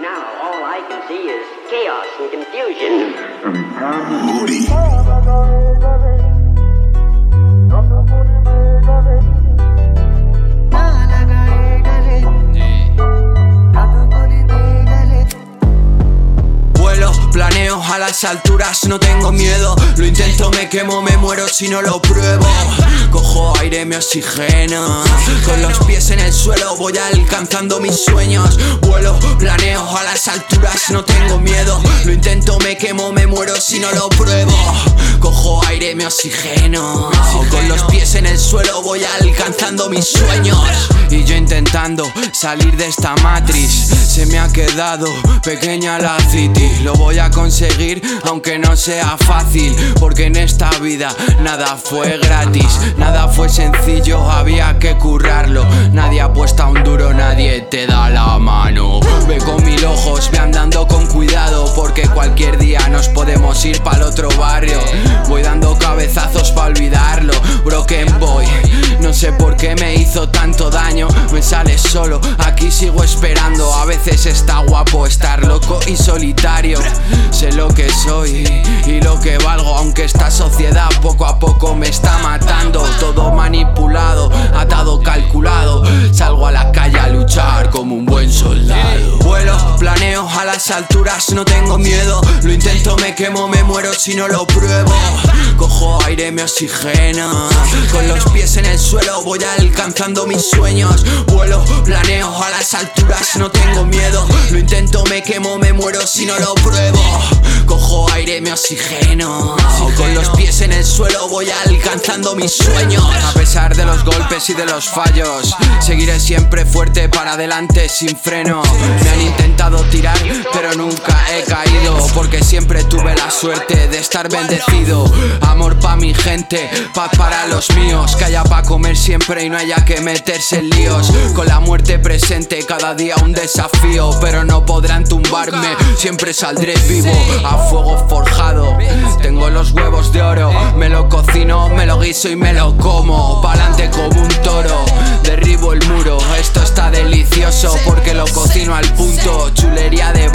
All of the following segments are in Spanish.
Now all I can see is chaos and confusion. Vuelo, a las alturas, no tengo miedo. Lo intento, me quemo, me muero si no lo pruebo. Cojo aire, me oxigeno. Con los pies en el suelo voy alcanzando mis sueños. Vuelo, planeo a las alturas, no tengo miedo. Lo intento, me quemo, me muero si no lo pruebo. Cojo aire, me oxigeno. Con los pies en el suelo voy alcanzando mis sueños. Y yo intentando salir de esta matriz. Se me ha quedado pequeña la city. Lo voy a conseguir aunque no sea fácil. Porque en esta vida nada fue gratis. Nada fue sencillo, había que currarlo. Nadie apuesta un duro, nadie te da la ojos, ve andando con cuidado. Porque cualquier día nos podemos ir para otro barrio. Voy dando cabezazos para olvidarlo. Broken boy, no sé por qué me hizo tanto daño. Me sale solo, aquí sigo esperando. A veces está guapo estar loco y solitario. Sé lo que soy y lo que valgo, aunque esta sociedad poco a poco me está matando. Todo manipulado, atado, las alturas, no tengo miedo. Lo intento, me quemo, me muero si no lo pruebo. Cojo aire, me oxigena. Con los pies en el suelo voy alcanzando mis sueños. Vuelo, planeo a las alturas, no tengo miedo. Lo intento, me quemo, me muero si no lo pruebo. Cojo aire, me oxigeno. Con los pies en el suelo voy alcanzando mis sueños. A pesar de los golpes y de los fallos, seguiré siempre fuerte para adelante sin freno. Me han intentado nunca he caído. Porque siempre tuve la suerte de estar bendecido. Amor pa' mi gente, paz para los míos. Que haya pa' comer siempre y no haya que meterse en líos. Con la muerte presente, cada día un desafío. Pero no podrán tumbarme, siempre saldré vivo. A fuego forjado, tengo los huevos de oro. Me lo cocino, me lo guiso y me lo como. Pa'lante como un toro, derribo el muro. Esto está delicioso porque lo cocino al punto. Chulería de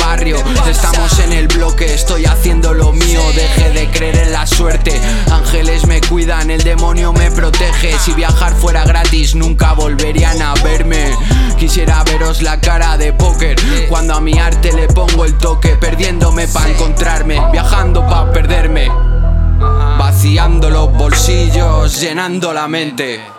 estamos en el bloque. Estoy haciendo lo mío, deje de creer en la suerte. Ángeles me cuidan, el demonio me protege. Si viajar fuera gratis, nunca volverían a verme. Quisiera veros la cara de póker cuando a mi arte le pongo el toque, perdiéndome pa' encontrarme, viajando pa' perderme, vaciando los bolsillos, llenando la mente.